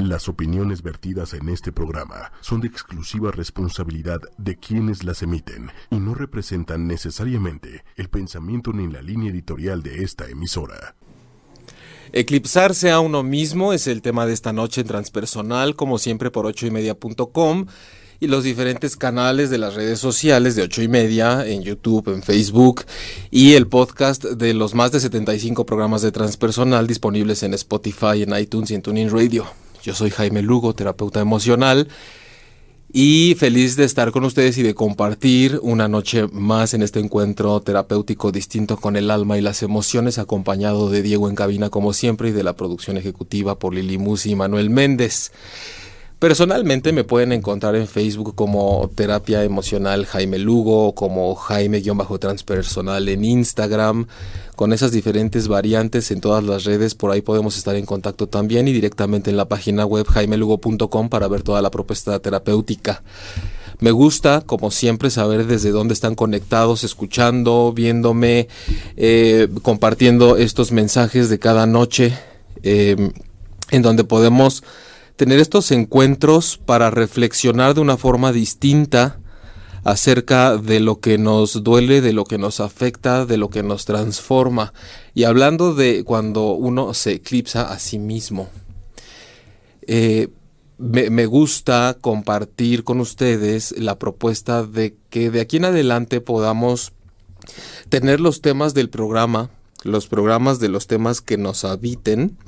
Las opiniones vertidas en este programa son de exclusiva responsabilidad de quienes las emiten y no representan necesariamente el pensamiento ni la línea editorial de esta emisora. Eclipsarse a uno mismo es el tema de esta noche en Transpersonal, como siempre por ochoymedia.com y los diferentes canales de las redes sociales de ocho y media, en YouTube, en Facebook y el podcast de los más de 75 programas de transpersonal disponibles en Spotify, en iTunes y en TuneIn Radio. Yo soy Jaime Lugo, terapeuta emocional y feliz de estar con ustedes y de compartir una noche más en este encuentro terapéutico distinto con el alma y las emociones, acompañado de Diego en cabina como siempre y de la producción ejecutiva por Lili Musi y Manuel Méndez. Personalmente me pueden encontrar en Facebook como Terapia Emocional Jaime Lugo, como Jaime-Transpersonal en Instagram, con esas diferentes variantes en todas las redes, por ahí podemos estar en contacto también y directamente en la página web jaimelugo.com para ver toda la propuesta terapéutica. Me gusta, como siempre, saber desde dónde están conectados, escuchando, viéndome, eh, compartiendo estos mensajes de cada noche, eh, en donde podemos tener estos encuentros para reflexionar de una forma distinta acerca de lo que nos duele, de lo que nos afecta, de lo que nos transforma. Y hablando de cuando uno se eclipsa a sí mismo. Eh, me, me, gusta compartir con ustedes la propuesta de que de aquí en adelante podamos tener los temas del programa, los programas de los temas que nos habiten,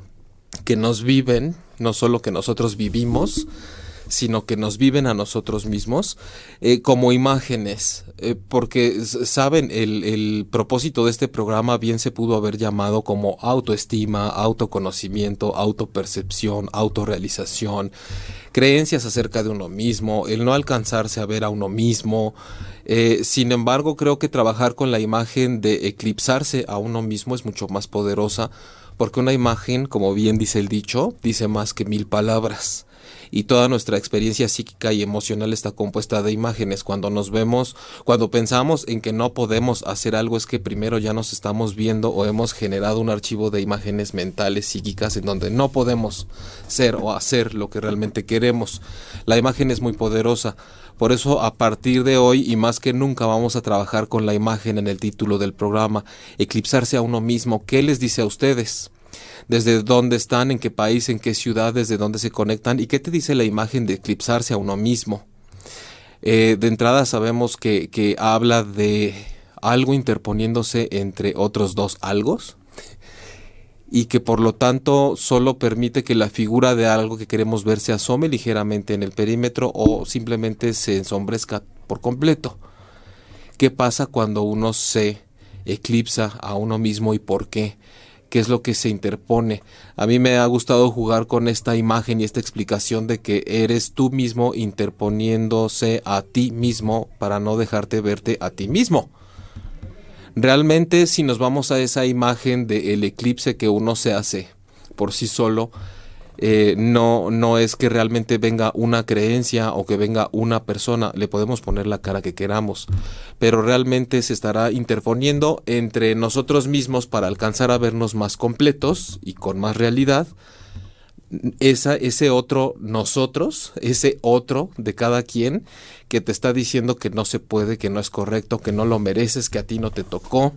que nos viven, no solo que nosotros vivimos, sino que nos viven a nosotros mismos eh, como imágenes, eh, porque saben, el, el, propósito de este programa bien se pudo haber llamado como autoestima, autoconocimiento, autopercepción, autorrealización, creencias acerca de uno mismo, el no alcanzarse a ver a uno mismo. Eh, sin embargo, creo que trabajar con la imagen de eclipsarse a uno mismo es mucho más poderosa porque una imagen, como bien dice el dicho, dice más que mil palabras. Y toda nuestra experiencia psíquica y emocional está compuesta de imágenes. Cuando nos vemos, cuando pensamos en que no podemos hacer algo, es que primero ya nos estamos viendo o hemos generado un archivo de imágenes mentales, psíquicas, en donde no podemos ser o hacer lo que realmente queremos. La imagen es muy poderosa. Por eso a partir de hoy y más que nunca vamos a trabajar con la imagen en el título del programa, eclipsarse a uno mismo. ¿Qué les dice a ustedes? Desde dónde están, en qué país, en qué ciudad, desde dónde se conectan y qué te dice la imagen de eclipsarse a uno mismo. Eh, de entrada sabemos que, que habla de algo interponiéndose entre otros dos algos y que por lo tanto solo permite que la figura de algo que queremos ver se asome ligeramente en el perímetro o simplemente se ensombrezca por completo. ¿Qué pasa cuando uno se eclipsa a uno mismo y por qué? Qué es lo que se interpone. A mí me ha gustado jugar con esta imagen y esta explicación de que eres tú mismo interponiéndose a ti mismo para no dejarte verte a ti mismo. Realmente si nos vamos a esa imagen del eclipse que uno se hace por sí solo, eh, no, no es que realmente venga una creencia o que venga una persona, le podemos poner la cara que queramos, pero realmente se estará interponiendo entre nosotros mismos para alcanzar a vernos más completos y con más realidad. Esa, ese otro nosotros, ese otro de cada quien que te está diciendo que no se puede, que no es correcto, que no lo mereces, que a ti no te tocó,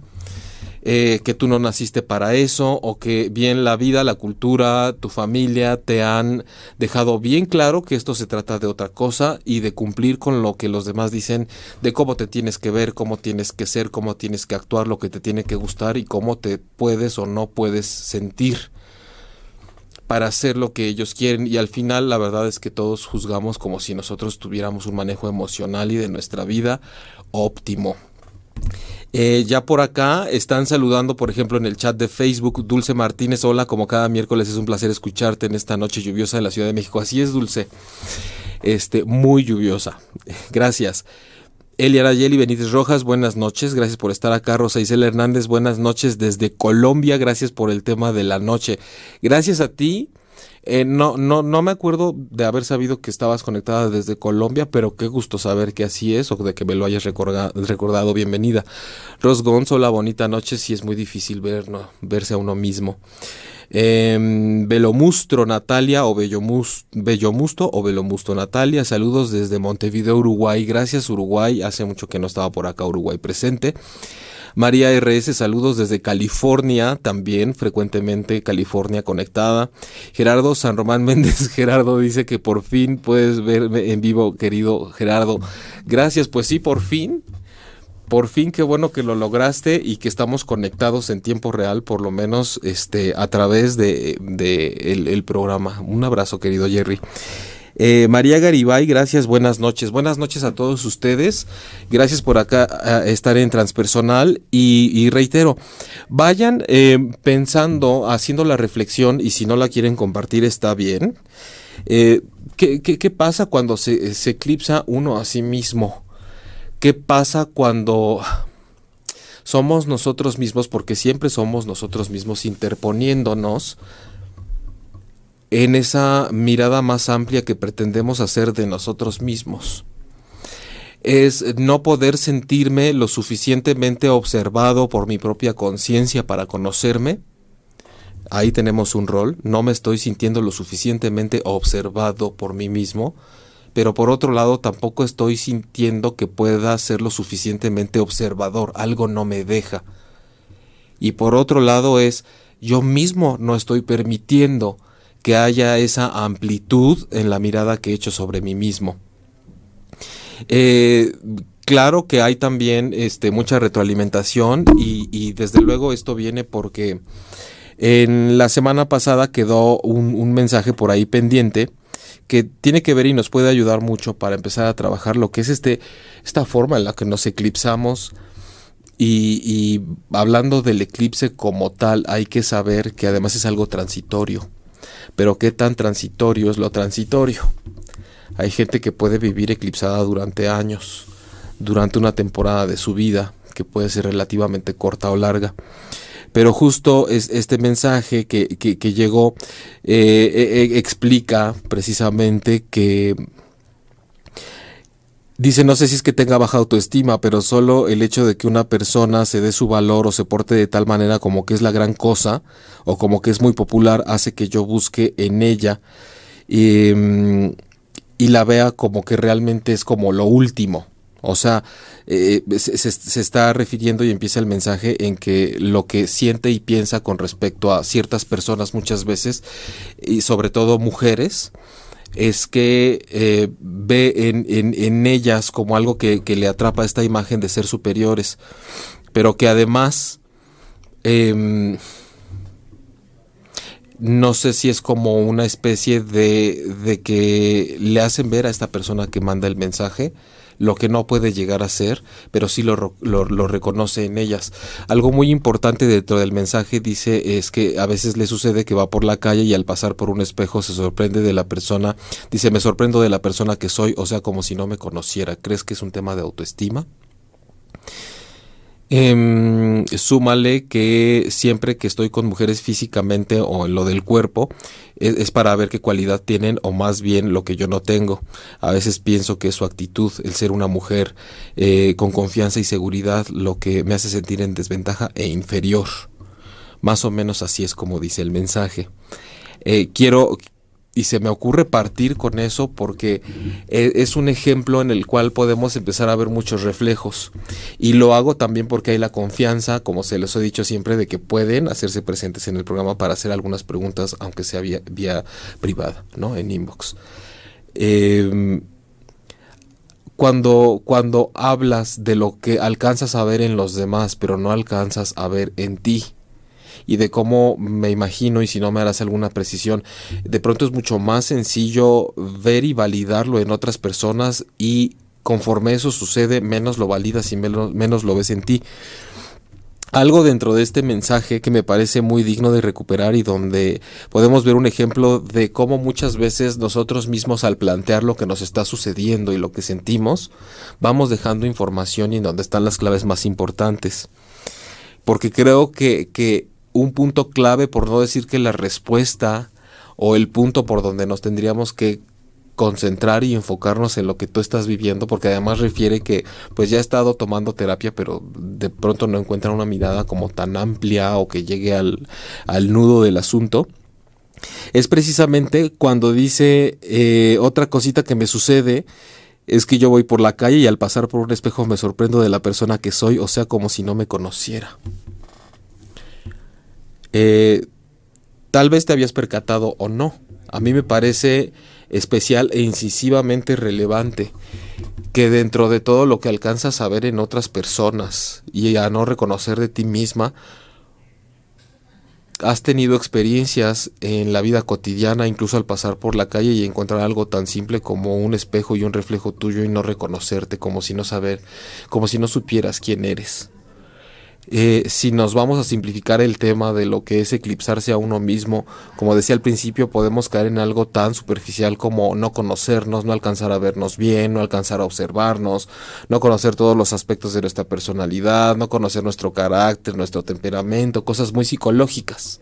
eh, que tú no naciste para eso o que bien la vida, la cultura, tu familia te han dejado bien claro que esto se trata de otra cosa y de cumplir con lo que los demás dicen de cómo te tienes que ver, cómo tienes que ser, cómo tienes que actuar, lo que te tiene que gustar y cómo te puedes o no puedes sentir para hacer lo que ellos quieren y al final la verdad es que todos juzgamos como si nosotros tuviéramos un manejo emocional y de nuestra vida óptimo. Eh, ya por acá están saludando, por ejemplo, en el chat de Facebook, Dulce Martínez. Hola, como cada miércoles es un placer escucharte en esta noche lluviosa de la Ciudad de México. Así es, Dulce. Este, muy lluviosa. Gracias. Elia Arayeli Benítez Rojas, buenas noches, gracias por estar acá. Rosa Isela Hernández, buenas noches desde Colombia, gracias por el tema de la noche. Gracias a ti Eh, no, no, no me acuerdo de haber sabido que estabas conectada desde Colombia, pero qué gusto saber que así es o de que me lo hayas recordado. Bienvenida. Ros Gonzo, la bonita noche, sí es muy difícil ver, verse a uno mismo. Eh, Belomustro Natalia o Bellomusto o Belomusto Natalia, saludos desde Montevideo, Uruguay. Gracias Uruguay, hace mucho que no estaba por acá Uruguay presente. María RS, saludos desde California, también frecuentemente California conectada. Gerardo San Román Méndez, Gerardo dice que por fin puedes verme en vivo, querido Gerardo. Gracias, pues sí, por fin. Por fin, qué bueno que lo lograste y que estamos conectados en tiempo real, por lo menos este, a través de, el programa. Un abrazo, querido Jerry. Eh, María Garibay, gracias, buenas noches. Buenas noches a todos ustedes. Gracias por acá estar en transpersonal y, reitero, vayan eh, pensando, haciendo la reflexión y si no la quieren compartir está bien. Eh, ¿qué, pasa cuando se, se eclipsa uno a sí mismo? ¿Qué pasa cuando somos nosotros mismos, porque siempre somos nosotros mismos interponiéndonos en esa mirada más amplia que pretendemos hacer de nosotros mismos. Es no poder sentirme lo suficientemente observado por mi propia conciencia para conocerme. Ahí tenemos un rol. No me estoy sintiendo lo suficientemente observado por mí mismo, pero por otro lado tampoco estoy sintiendo que pueda ser lo suficientemente observador. Algo no me deja. Y por otro lado es yo mismo no estoy permitiendo que haya esa amplitud en la mirada que he hecho sobre mí mismo. Eh, claro que hay también este, mucha retroalimentación y, desde luego esto viene porque en la semana pasada quedó un, mensaje por ahí pendiente que tiene que ver y nos puede ayudar mucho para empezar a trabajar lo que es este, esta forma en la que nos eclipsamos. Y, y hablando del eclipse como tal, hay que saber que además es algo transitorio pero qué tan transitorio es lo transitorio. Hay gente que puede vivir eclipsada durante años, durante una temporada de su vida, que puede ser relativamente corta o larga. Pero justo es este mensaje que, llegó eh, eh, eh, explica precisamente que Dice, no sé si es que tenga baja autoestima, pero solo el hecho de que una persona se dé su valor o se porte de tal manera como que es la gran cosa o como que es muy popular hace que yo busque en ella em, y la vea como que realmente es como lo último. O sea, eh, se, se, está refiriendo y empieza el mensaje en que lo que siente y piensa con respecto a ciertas personas muchas veces, y sobre todo mujeres, es que eh, ve en, ellas como algo que, le atrapa esta imagen de ser superiores, pero que además em, no sé si es como una especie de, de que le hacen ver a esta persona que manda el mensaje lo que no puede llegar a ser, pero sí lo, lo, reconoce en ellas. Algo muy importante dentro del mensaje dice es que a veces le sucede que va por la calle y al pasar por un espejo se sorprende de la persona, dice me sorprendo de la persona que soy, o sea, como si no me conociera. ¿Crees que es un tema de autoestima? Eh, súmale que siempre que estoy con mujeres físicamente o en lo del cuerpo es, para ver qué cualidad tienen o más bien lo que yo no tengo. A veces pienso que su actitud, el ser una mujer eh, con confianza y seguridad, lo que me hace sentir en desventaja e inferior. Más o menos así es como dice el mensaje. Eh, quiero, y se me ocurre partir con eso porque e, es un ejemplo en el cual podemos empezar a ver muchos reflejos. Y lo hago también porque hay la confianza, como se les he dicho siempre, de que pueden hacerse presentes en el programa para hacer algunas preguntas, aunque sea vía, privada, ¿no? En inbox. Em, cuando, cuando hablas de lo que alcanzas a ver en los demás, pero no alcanzas a ver en ti, y de cómo me imagino y si no me harás alguna precisión. De pronto es mucho más sencillo ver y validarlo en otras personas y conforme eso sucede, menos lo validas y menos, menos lo ves en ti algo dentro de este mensaje que me parece muy digno de recuperar y donde podemos ver un ejemplo de cómo muchas veces nosotros mismos al plantear lo que nos está sucediendo y lo que sentimos, vamos dejando información y en donde están las claves más importantes. Porque creo que, que un punto clave, por no decir que la respuesta o el punto por donde nos tendríamos que concentrar y enfocarnos en lo que tú estás viviendo, porque además refiere que pues ya ha estado tomando terapia, pero de pronto no encuentra una mirada como tan amplia o que llegue al, al nudo del asunto. Es precisamente cuando dice eh, otra cosita que me sucede es que yo voy por la calle y al pasar por un espejo me sorprendo de la persona que soy, o sea, como si no me conociera. Eh, tal vez te habías percatado o no. A mí me parece especial e incisivamente relevante que dentro de todo lo que alcanzas a ver en otras personas y a no reconocer de ti misma, has tenido experiencias en la vida cotidiana, incluso al pasar por la calle y encontrar algo tan simple como un espejo y un reflejo tuyo y no reconocerte, como si no saber, como si no supieras quién eres. Eh, si nos vamos a simplificar el tema de lo que es eclipsarse a uno mismo, como decía al principio, podemos caer en algo tan superficial como no conocernos, no alcanzar a vernos bien, no alcanzar a observarnos, no conocer todos los aspectos de nuestra personalidad, no conocer nuestro carácter, nuestro temperamento, cosas muy psicológicas.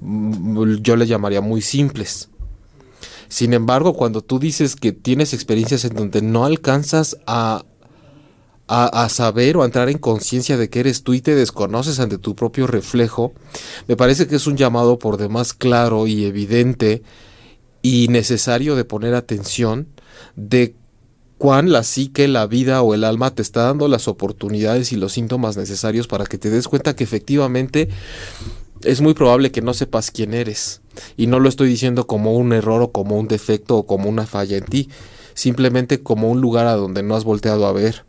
Mm, yo le llamaría muy simples. Sin embargo, cuando tú dices que tienes experiencias en donde no alcanzas a a, saber o a entrar en conciencia de que eres tú y te desconoces ante tu propio reflejo, me parece que es un llamado por demás claro y evidente y necesario de poner atención de cuán la psique, la vida o el alma te está dando las oportunidades y los síntomas necesarios para que te des cuenta que efectivamente es muy probable que no sepas quién eres. Y no lo estoy diciendo como un error o como un defecto o como una falla en ti, simplemente como un lugar a donde no has volteado a ver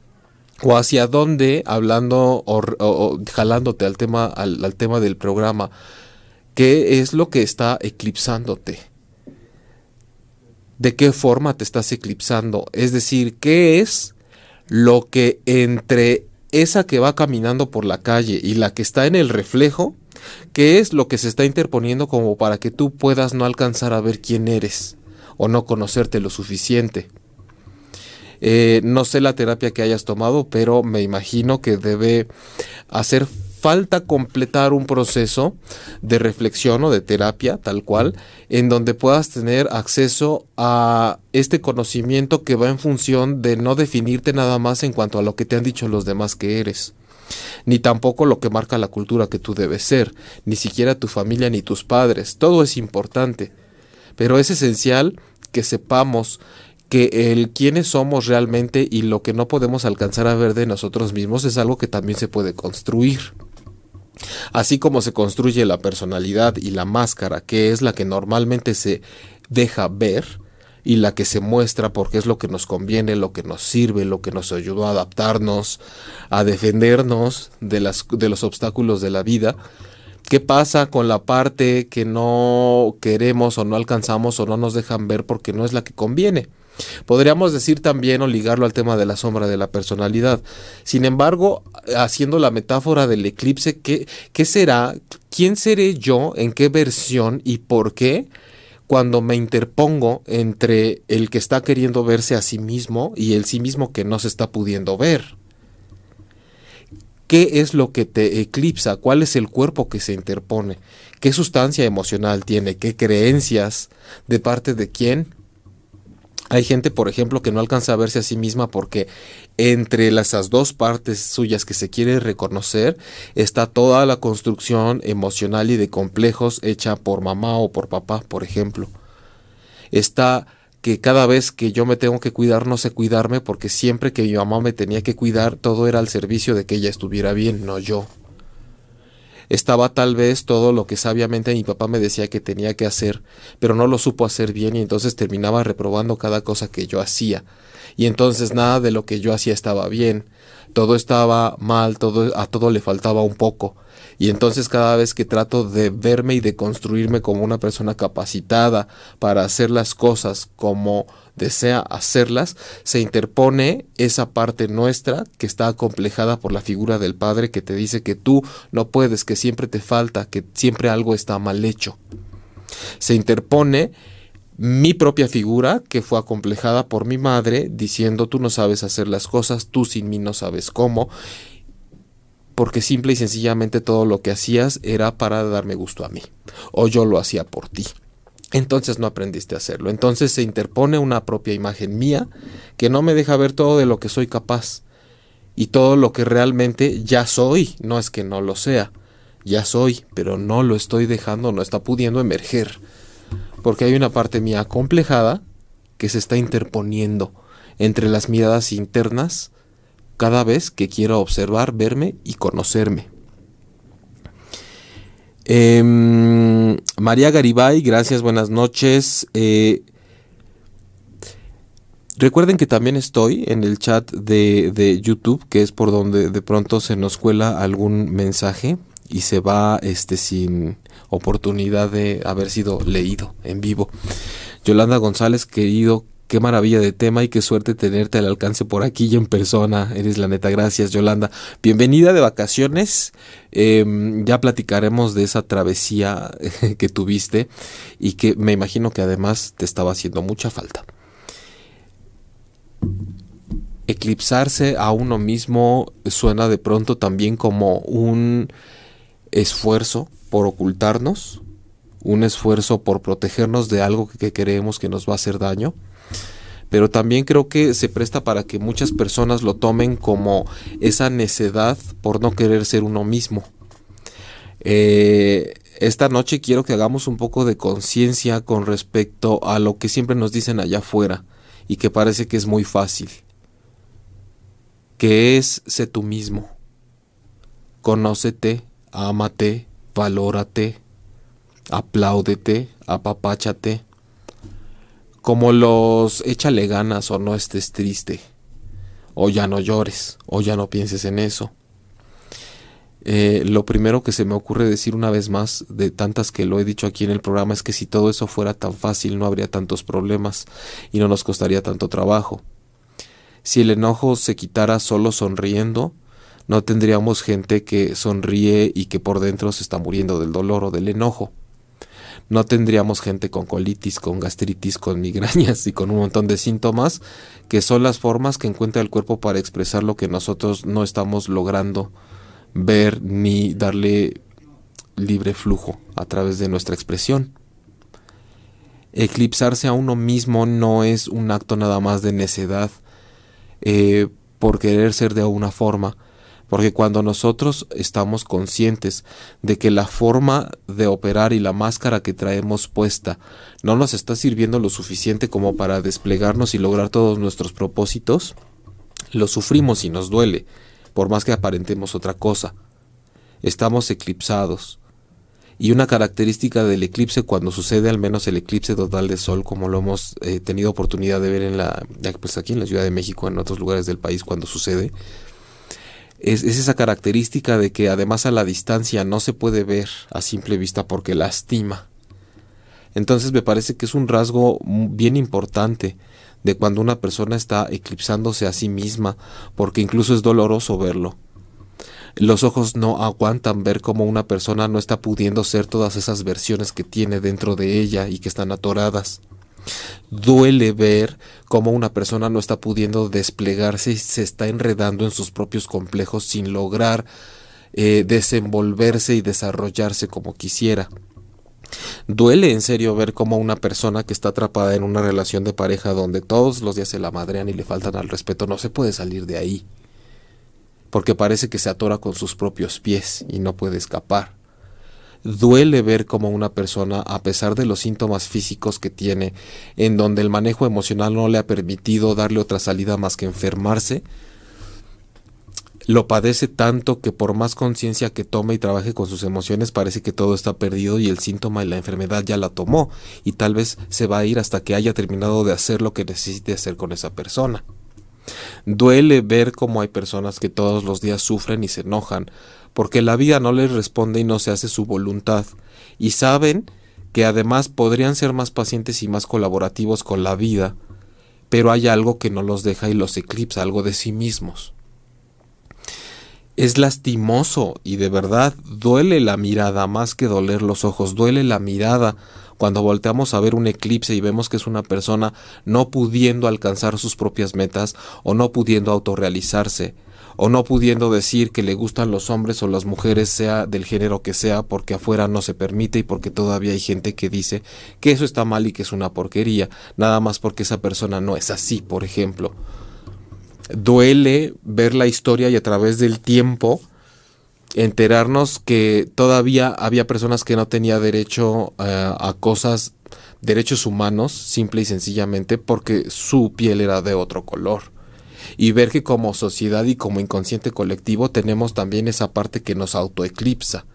o hacia dónde, hablando o, jalándote al tema, al, tema del programa, qué es lo que está eclipsándote. ¿De qué forma te estás eclipsando? Es decir, ¿qué es lo que entre esa que va caminando por la calle y la que está en el reflejo, qué es lo que se está interponiendo como para que tú puedas no alcanzar a ver quién eres o no conocerte lo suficiente? Eh, no sé la terapia que hayas tomado, pero me imagino que debe hacer falta completar un proceso de reflexión o de terapia, tal cual, en donde puedas tener acceso a este conocimiento que va en función de no definirte nada más en cuanto a lo que te han dicho los demás que eres ni tampoco lo que marca la cultura que tú debes ser, ni siquiera tu familia ni tus padres, todo es importante, pero es esencial que sepamos que el quiénes somos realmente y lo que no podemos alcanzar a ver de nosotros mismos es algo que también se puede construir. Así como se construye la personalidad y la máscara, que es la que normalmente se deja ver y la que se muestra porque es lo que nos conviene, lo que nos sirve, lo que nos ayudó a adaptarnos, a defendernos de, las, de los obstáculos de la vida. ¿Qué pasa con la parte que no queremos o no alcanzamos o no nos dejan ver porque no es la que conviene? Podríamos decir también o ligarlo al tema de la sombra de la personalidad. Sin embargo, haciendo la metáfora del eclipse, ¿qué, será? ¿Quién seré yo? ¿En qué versión? ¿Y por qué? Cuando me interpongo entre el que está queriendo verse a sí mismo y el sí mismo que no se está pudiendo ver. ¿Qué es lo que te eclipsa? ¿Cuál es el cuerpo que se interpone? ¿Qué sustancia emocional tiene? ¿Qué creencias? ¿De parte de quién? Hay gente, por ejemplo, que no alcanza a verse a sí misma porque entre esas dos partes suyas que se quiere reconocer está toda la construcción emocional y de complejos hecha por mamá o por papá, por ejemplo. Está que cada vez que yo me tengo que cuidar no sé cuidarme porque siempre que mi mamá me tenía que cuidar todo era al servicio de que ella estuviera bien, no yo estaba tal vez todo lo que sabiamente mi papá me decía que tenía que hacer, pero no lo supo hacer bien y entonces terminaba reprobando cada cosa que yo hacía. Y entonces nada de lo que yo hacía estaba bien, todo estaba mal, todo a todo le faltaba un poco. Y entonces cada vez que trato de verme y de construirme como una persona capacitada para hacer las cosas como desea hacerlas, se interpone esa parte nuestra que está acomplejada por la figura del Padre que te dice que tú no puedes, que siempre te falta, que siempre algo está mal hecho. Se interpone mi propia figura, que fue acomplejada por mi madre, diciendo tú no sabes hacer las cosas, tú sin mí no sabes cómo, porque simple y sencillamente todo lo que hacías era para darme gusto a mí, o yo lo hacía por ti. Entonces no aprendiste a hacerlo. Entonces se interpone una propia imagen mía que no me deja ver todo de lo que soy capaz y todo lo que realmente ya soy. No es que no lo sea, ya soy, pero no lo estoy dejando, no está pudiendo emerger. Porque hay una parte mía acomplejada que se está interponiendo entre las miradas internas cada vez que quiero observar, verme y conocerme. Em, María Garibay, gracias, buenas noches. Eh, recuerden que también estoy en el chat de, de, YouTube, que es por donde de pronto se nos cuela algún mensaje y se va este sin oportunidad de haber sido leído en vivo. Yolanda González, querido Qué maravilla de tema y qué suerte tenerte al alcance por aquí y en persona. Eres la neta. Gracias, Yolanda. Bienvenida de vacaciones. Em, ya platicaremos de esa travesía que tuviste y que me imagino que además te estaba haciendo mucha falta. Eclipsarse a uno mismo suena de pronto también como un esfuerzo por ocultarnos, un esfuerzo por protegernos de algo que creemos que nos va a hacer daño pero también creo que se presta para que muchas personas lo tomen como esa necedad por no querer ser uno mismo. Eh, esta noche quiero que hagamos un poco de conciencia con respecto a lo que siempre nos dicen allá afuera y que parece que es muy fácil, que es sé tú mismo, conócete, ámate, valórate, apláudete, apapáchate como los échale ganas o no estés triste, o ya no llores, o ya no pienses en eso. Eh, lo primero que se me ocurre decir una vez más, de tantas que lo he dicho aquí en el programa, es que si todo eso fuera tan fácil no habría tantos problemas y no nos costaría tanto trabajo. Si el enojo se quitara solo sonriendo, no tendríamos gente que sonríe y que por dentro se está muriendo del dolor o del enojo no tendríamos gente con colitis, con gastritis, con migrañas y con un montón de síntomas que son las formas que encuentra el cuerpo para expresar lo que nosotros no estamos logrando ver ni darle libre flujo a través de nuestra expresión. Eclipsarse a uno mismo no es un acto nada más de necedad eh, por querer ser de una forma, porque cuando nosotros estamos conscientes de que la forma de operar y la máscara que traemos puesta no nos está sirviendo lo suficiente como para desplegarnos y lograr todos nuestros propósitos, lo sufrimos y nos duele, por más que aparentemos otra cosa. Estamos eclipsados. Y una característica del eclipse cuando sucede al menos el eclipse total de sol, como lo hemos eh, tenido oportunidad de ver en la, pues aquí en la Ciudad de México, en otros lugares del país cuando sucede, es, esa característica de que además a la distancia no se puede ver a simple vista porque lastima. Entonces me parece que es un rasgo bien importante de cuando una persona está eclipsándose a sí misma, porque incluso es doloroso verlo. Los ojos no aguantan ver cómo una persona no está pudiendo ser todas esas versiones que tiene dentro de ella y que están atoradas. Duele ver cómo una persona no está pudiendo desplegarse y se está enredando en sus propios complejos sin lograr eh, desenvolverse y desarrollarse como quisiera. Duele en serio ver cómo una persona que está atrapada en una relación de pareja donde todos los días se la madrean y le faltan al respeto no se puede salir de ahí. Porque parece que se atora con sus propios pies y no puede escapar. Duele ver cómo una persona, a pesar de los síntomas físicos que tiene, en donde el manejo emocional no le ha permitido darle otra salida más que enfermarse, lo padece tanto que por más conciencia que tome y trabaje con sus emociones parece que todo está perdido y el síntoma y la enfermedad ya la tomó y tal vez se va a ir hasta que haya terminado de hacer lo que necesite hacer con esa persona. Duele ver cómo hay personas que todos los días sufren y se enojan porque la vida no les responde y no se hace su voluntad, y saben que además podrían ser más pacientes y más colaborativos con la vida, pero hay algo que no los deja y los eclipsa, algo de sí mismos. Es lastimoso y de verdad duele la mirada más que doler los ojos, duele la mirada cuando volteamos a ver un eclipse y vemos que es una persona no pudiendo alcanzar sus propias metas o no pudiendo autorrealizarse o no pudiendo decir que le gustan los hombres o las mujeres, sea del género que sea, porque afuera no se permite y porque todavía hay gente que dice que eso está mal y que es una porquería, nada más porque esa persona no es así, por ejemplo. Duele ver la historia y a través del tiempo enterarnos que todavía había personas que no tenían derecho eh, a cosas, derechos humanos, simple y sencillamente porque su piel era de otro color y ver que como sociedad y como inconsciente colectivo tenemos también esa parte que nos autoeclipsa.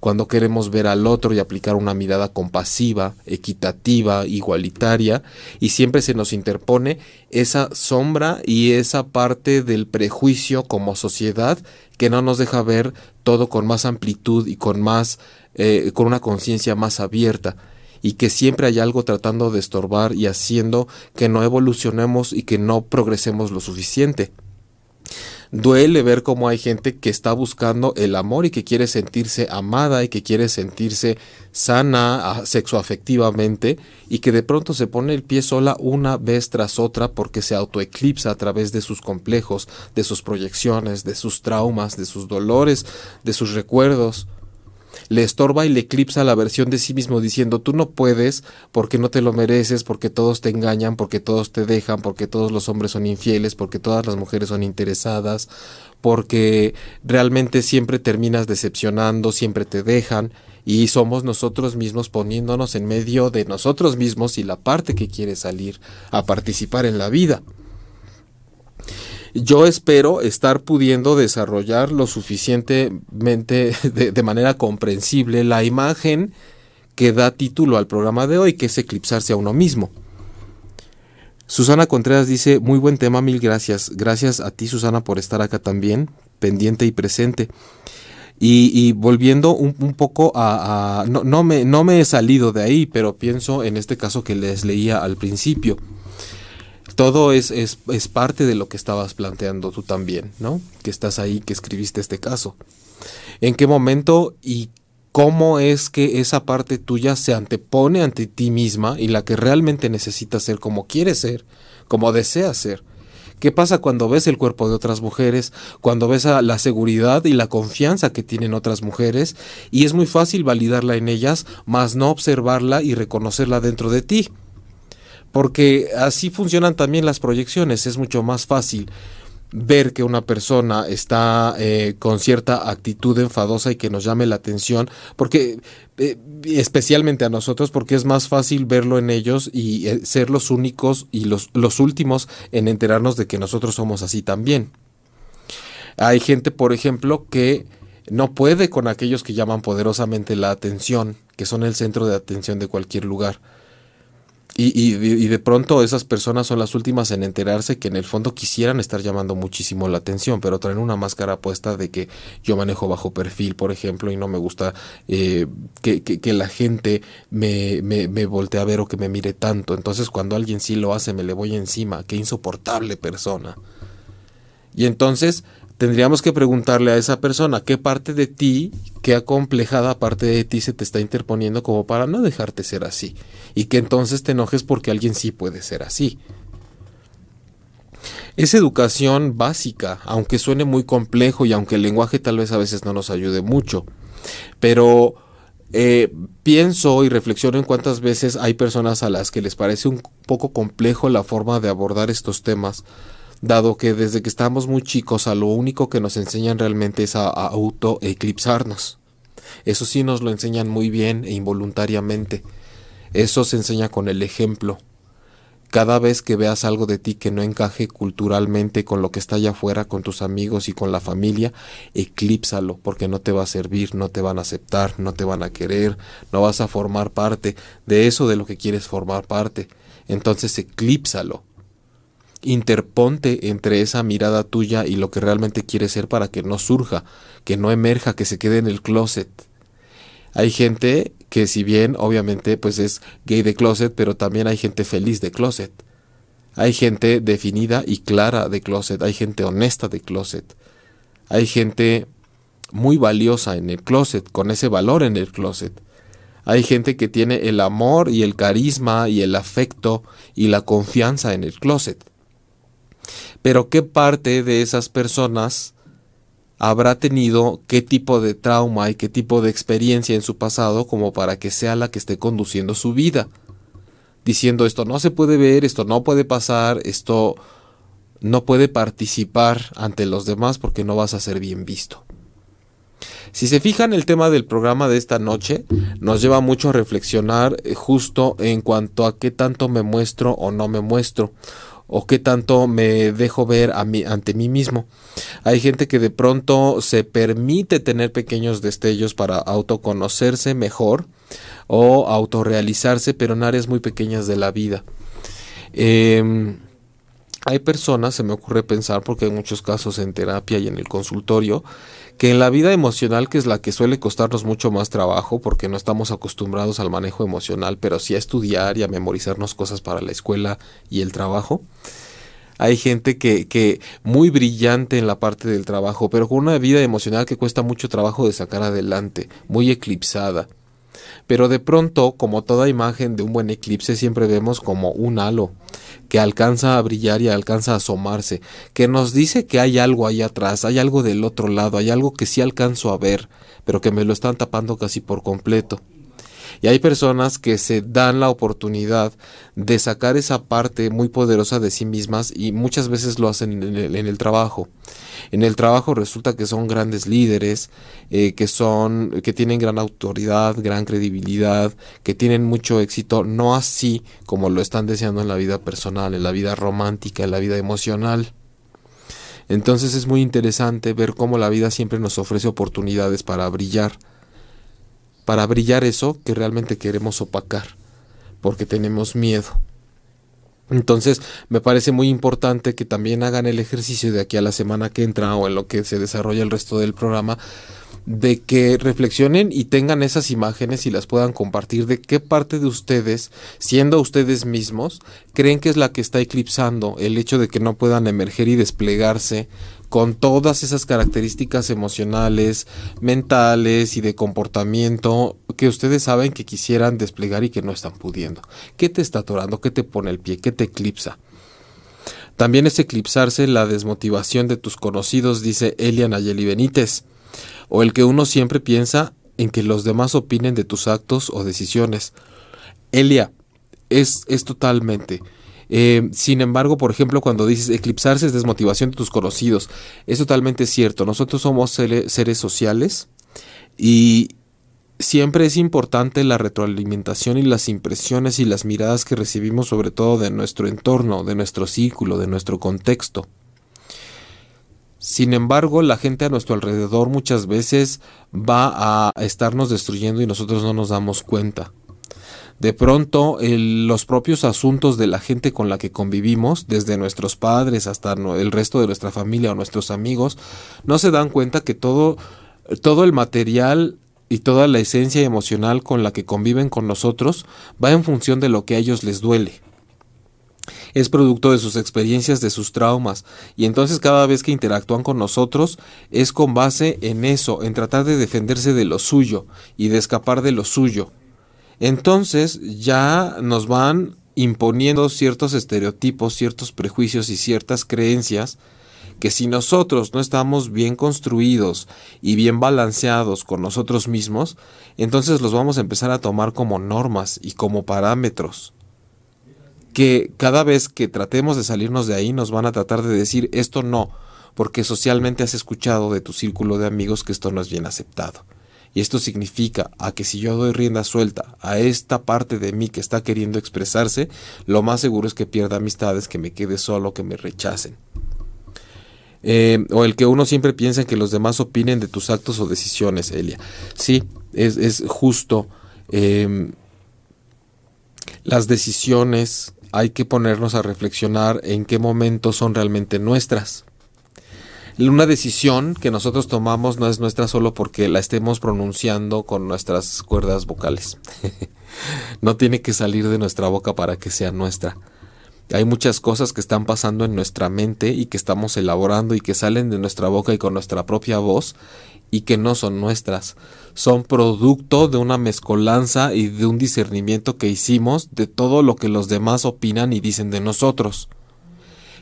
Cuando queremos ver al otro y aplicar una mirada compasiva, equitativa, igualitaria, y siempre se nos interpone esa sombra y esa parte del prejuicio como sociedad que no nos deja ver todo con más amplitud y con más, eh, con una conciencia más abierta y que siempre hay algo tratando de estorbar y haciendo que no evolucionemos y que no progresemos lo suficiente. Duele ver cómo hay gente que está buscando el amor y que quiere sentirse amada y que quiere sentirse sana sexoafectivamente y que de pronto se pone el pie sola una vez tras otra porque se autoeclipsa a través de sus complejos, de sus proyecciones, de sus traumas, de sus dolores, de sus recuerdos le estorba y le eclipsa la versión de sí mismo diciendo tú no puedes porque no te lo mereces, porque todos te engañan, porque todos te dejan, porque todos los hombres son infieles, porque todas las mujeres son interesadas, porque realmente siempre terminas decepcionando, siempre te dejan y somos nosotros mismos poniéndonos en medio de nosotros mismos y la parte que quiere salir a participar en la vida yo espero estar pudiendo desarrollar lo suficientemente de, manera comprensible la imagen que da título al programa de hoy, que es eclipsarse a uno mismo. Susana Contreras dice, muy buen tema, mil gracias. Gracias a ti, Susana, por estar acá también, pendiente y presente. Y, volviendo un, poco a... no, no, me, no me he salido de ahí, pero pienso en este caso que les leía al principio todo es, es, es, parte de lo que estabas planteando tú también, ¿no? Que estás ahí, que escribiste este caso. ¿En qué momento y cómo es que esa parte tuya se antepone ante ti misma y la que realmente necesitas ser como quieres ser, como deseas ser? ¿Qué pasa cuando ves el cuerpo de otras mujeres, cuando ves a la seguridad y la confianza que tienen otras mujeres y es muy fácil validarla en ellas, más no observarla y reconocerla dentro de ti? Porque así funcionan también las proyecciones, es mucho más fácil ver que una persona está eh, con cierta actitud enfadosa y que nos llame la atención, porque eh, especialmente a nosotros, porque es más fácil verlo en ellos y eh, ser los únicos y los, los últimos en enterarnos de que nosotros somos así también. Hay gente, por ejemplo, que no puede con aquellos que llaman poderosamente la atención, que son el centro de atención de cualquier lugar y, de pronto esas personas son las últimas en enterarse que en el fondo quisieran estar llamando muchísimo la atención, pero traen una máscara puesta de que yo manejo bajo perfil, por ejemplo, y no me gusta eh, que, que, la gente me, me, me voltee a ver o que me mire tanto. Entonces cuando alguien sí lo hace, me le voy encima. Qué insoportable persona. Y entonces tendríamos que preguntarle a esa persona qué parte de ti, qué acomplejada parte de ti se te está interponiendo como para no dejarte ser así. Y que entonces te enojes porque alguien sí puede ser así. Es educación básica, aunque suene muy complejo y aunque el lenguaje tal vez a veces no nos ayude mucho. Pero eh, pienso y reflexiono en cuántas veces hay personas a las que les parece un poco complejo la forma de abordar estos temas dado que desde que estamos muy chicos a lo único que nos enseñan realmente es a, auto-eclipsarnos. Eso sí nos lo enseñan muy bien e involuntariamente. Eso se enseña con el ejemplo. Cada vez que veas algo de ti que no encaje culturalmente con lo que está allá afuera, con tus amigos y con la familia, eclípsalo, porque no te va a servir, no te van a aceptar, no te van a querer, no vas a formar parte de eso de lo que quieres formar parte. Entonces eclípsalo interponte entre esa mirada tuya y lo que realmente quieres ser para que no surja, que no emerja, que se quede en el closet. Hay gente que si bien obviamente pues es gay de closet, pero también hay gente feliz de closet. Hay gente definida y clara de closet, hay gente honesta de closet. Hay gente muy valiosa en el closet, con ese valor en el closet. Hay gente que tiene el amor y el carisma y el afecto y la confianza en el closet. Pero ¿qué parte de esas personas habrá tenido qué tipo de trauma y qué tipo de experiencia en su pasado como para que sea la que esté conduciendo su vida. Diciendo esto no se puede ver, esto no puede pasar, esto no puede participar ante los demás porque no vas a ser bien visto. Si se fijan, el tema del programa de esta noche nos lleva mucho a reflexionar eh, justo en cuanto a qué tanto me muestro o no me muestro o qué tanto me dejo ver ante mí mismo. Hay gente que de pronto se permite tener pequeños destellos para autoconocerse mejor o autorrealizarse, pero en áreas muy pequeñas de la vida. Em, hay personas, se me ocurre pensar, porque hay muchos casos en terapia y en el consultorio, que en la vida emocional, que es la que suele costarnos mucho más trabajo, porque no estamos acostumbrados al manejo emocional, pero sí a estudiar y a memorizarnos cosas para la escuela y el trabajo, hay gente que, que muy brillante en la parte del trabajo, pero con una vida emocional que cuesta mucho trabajo de sacar adelante, muy eclipsada. Pero de pronto, como toda imagen de un buen eclipse, siempre vemos como un halo que alcanza a brillar y alcanza a asomarse, que nos dice que hay algo ahí atrás, hay algo del otro lado, hay algo que sí alcanzo a ver, pero que me lo están tapando casi por completo. Y hay personas que se dan la oportunidad de sacar esa parte muy poderosa de sí mismas y muchas veces lo hacen en el, trabajo. En el trabajo resulta que son grandes líderes, eh, que son, que tienen gran autoridad, gran credibilidad, que tienen mucho éxito, no así como lo están deseando en la vida personal, en la vida romántica, en la vida emocional. Entonces es muy interesante ver cómo la vida siempre nos ofrece oportunidades para brillar para brillar eso que realmente queremos opacar, porque tenemos miedo. Entonces, me parece muy importante que también hagan el ejercicio de aquí a la semana que entra o en lo que se desarrolla el resto del programa, de que reflexionen y tengan esas imágenes y las puedan compartir de qué parte de ustedes, siendo ustedes mismos, creen que es la que está eclipsando el hecho de que no puedan emerger y desplegarse con todas esas características emocionales, mentales y de comportamiento que ustedes saben que quisieran desplegar y que no están pudiendo. ¿Qué te está atorando? ¿Qué te pone el pie? ¿Qué te eclipsa? También es eclipsarse la desmotivación de tus conocidos, dice Elia Nayeli Benítez, o el que uno siempre piensa en que los demás opinen de tus actos o decisiones. Elia, es, es totalmente. Eh, sin embargo, por ejemplo, cuando dices eclipsarse es desmotivación de tus conocidos, es totalmente cierto. Nosotros somos seres sociales y siempre es importante la retroalimentación y las impresiones y las miradas que recibimos sobre todo de nuestro entorno, de nuestro círculo, de nuestro contexto. Sin embargo, la gente a nuestro alrededor muchas veces va a estarnos destruyendo y nosotros no nos damos cuenta de pronto los propios asuntos de la gente con la que convivimos, desde nuestros padres hasta el resto de nuestra familia o nuestros amigos, no se dan cuenta que todo, todo el material y toda la esencia emocional con la que conviven con nosotros va en función de lo que a ellos les duele. Es producto de sus experiencias, de sus traumas, y entonces cada vez que interactúan con nosotros es con base en eso, en tratar de defenderse de lo suyo y de escapar de lo suyo entonces ya nos van imponiendo ciertos estereotipos, ciertos prejuicios y ciertas creencias que si nosotros no estamos bien construidos y bien balanceados con nosotros mismos, entonces los vamos a empezar a tomar como normas y como parámetros. Que cada vez que tratemos de salirnos de ahí nos van a tratar de decir esto no, porque socialmente has escuchado de tu círculo de amigos que esto no es bien aceptado. Y esto significa a que si yo doy rienda suelta a esta parte de mí que está queriendo expresarse, lo más seguro es que pierda amistades, que me quede solo, que me rechacen. Eh, o el que uno siempre piensa en que los demás opinen de tus actos o decisiones, Elia. Sí, es, justo. Em, las decisiones hay que ponernos a reflexionar en qué momento son realmente nuestras una decisión que nosotros tomamos no es nuestra solo porque la estemos pronunciando con nuestras cuerdas vocales. no tiene que salir de nuestra boca para que sea nuestra. Hay muchas cosas que están pasando en nuestra mente y que estamos elaborando y que salen de nuestra boca y con nuestra propia voz y que no son nuestras. Son producto de una mezcolanza y de un discernimiento que hicimos de todo lo que los demás opinan y dicen de nosotros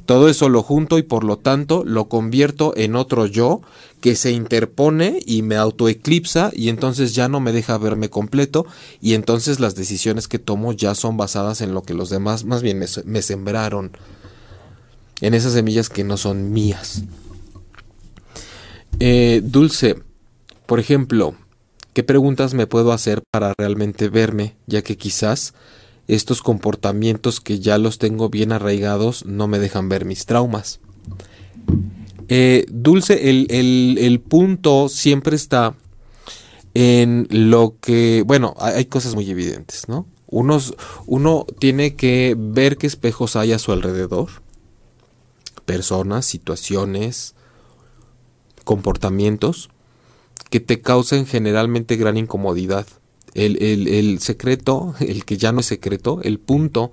Todo eso lo junto y por lo tanto lo convierto en otro yo que se interpone y me autoeclipsa y entonces ya no me deja verme completo y entonces las decisiones que tomo ya son basadas en lo que los demás más bien me, sembraron, en esas semillas que no son mías. Eh, Dulce, por ejemplo, ¿qué preguntas me puedo hacer para realmente verme, ya que quizás estos comportamientos que ya los tengo bien arraigados no me dejan ver mis traumas. Eh, Dulce, el, punto siempre está en lo que, bueno, hay, cosas muy evidentes, ¿no? uno tiene que ver qué espejos hay a su alrededor, personas, situaciones, comportamientos que te causen generalmente gran incomodidad el, secreto, el que ya no es secreto, el punto,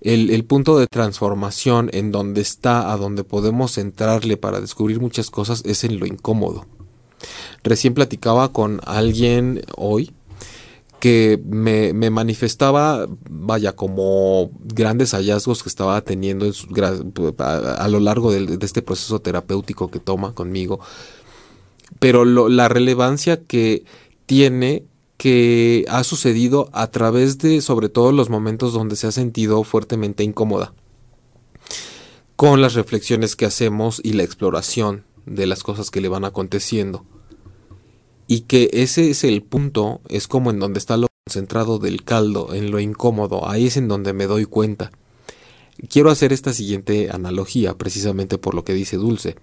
el, punto de transformación en donde está, a donde podemos entrarle para descubrir muchas cosas, es en lo incómodo. Recién platicaba con alguien hoy que me, manifestaba, vaya, como grandes hallazgos que estaba teniendo a, lo largo de, este proceso terapéutico que toma conmigo, pero la relevancia que tiene que ha sucedido a través de sobre todo los momentos donde se ha sentido fuertemente incómoda con las reflexiones que hacemos y la exploración de las cosas que le van aconteciendo. Y que ese es el punto, es como en donde está lo concentrado del caldo, en lo incómodo, ahí es en donde me doy cuenta. Quiero hacer esta siguiente analogía, precisamente por lo que dice Dulce.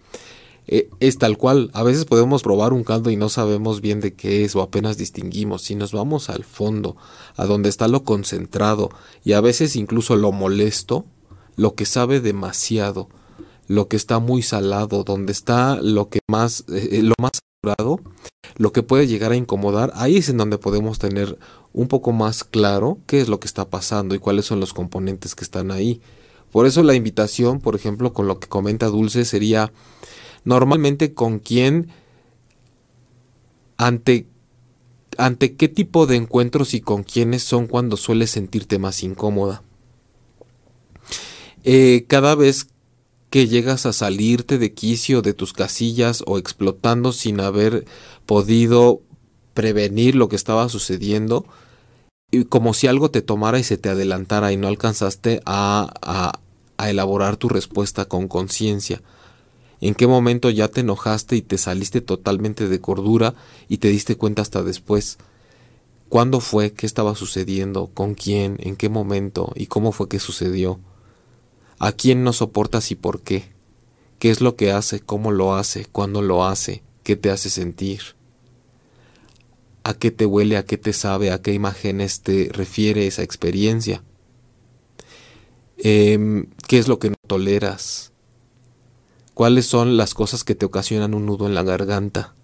Eh, es tal cual. A veces podemos probar un caldo y no sabemos bien de qué es o apenas distinguimos. Si nos vamos al fondo, a donde está lo concentrado y a veces incluso lo molesto, lo que sabe demasiado, lo que está muy salado, donde está lo que más, eh, eh, lo más saturado, lo que puede llegar a incomodar, ahí es en donde podemos tener un poco más claro qué es lo que está pasando y cuáles son los componentes que están ahí. Por eso la invitación, por ejemplo, con lo que comenta Dulce, sería normalmente con quién, ante, ante qué tipo de encuentros y con quiénes son cuando sueles sentirte más incómoda. Eh, cada vez que llegas a salirte de quicio de tus casillas o explotando sin haber podido prevenir lo que estaba sucediendo, como si algo te tomara y se te adelantara y no alcanzaste a, a elaborar tu respuesta con conciencia en qué momento ya te enojaste y te saliste totalmente de cordura y te diste cuenta hasta después. ¿Cuándo fue? ¿Qué estaba sucediendo? ¿Con quién? ¿En qué momento? ¿Y cómo fue que sucedió? ¿A quién no soportas y por qué? ¿Qué es lo que hace? ¿Cómo lo hace? ¿Cuándo lo hace? ¿Qué te hace sentir? ¿A qué te huele? ¿A qué te sabe? ¿A qué imágenes te refiere esa experiencia? Em, ¿Qué es lo que no toleras? Cuáles son las cosas que te ocasionan un nudo en la garganta.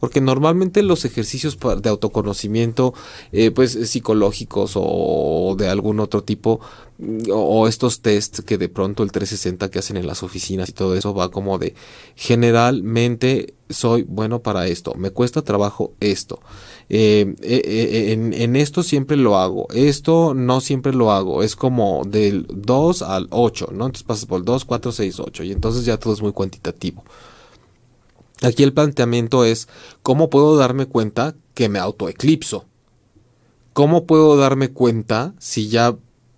Porque normalmente los ejercicios de autoconocimiento, eh, pues psicológicos o de algún otro tipo, mm, o estos tests que de pronto el 360 que hacen en las oficinas y todo eso va como de generalmente soy bueno para esto, me cuesta trabajo esto, eh, eh, en, en, esto siempre lo hago, esto no siempre lo hago, es como del 2 al 8, ¿no? Entonces pasas por el 2, 4, 6, 8 y entonces ya todo es muy cuantitativo. Aquí el planteamiento es cómo puedo darme cuenta que me autoeclipso. ¿Cómo puedo darme cuenta si ya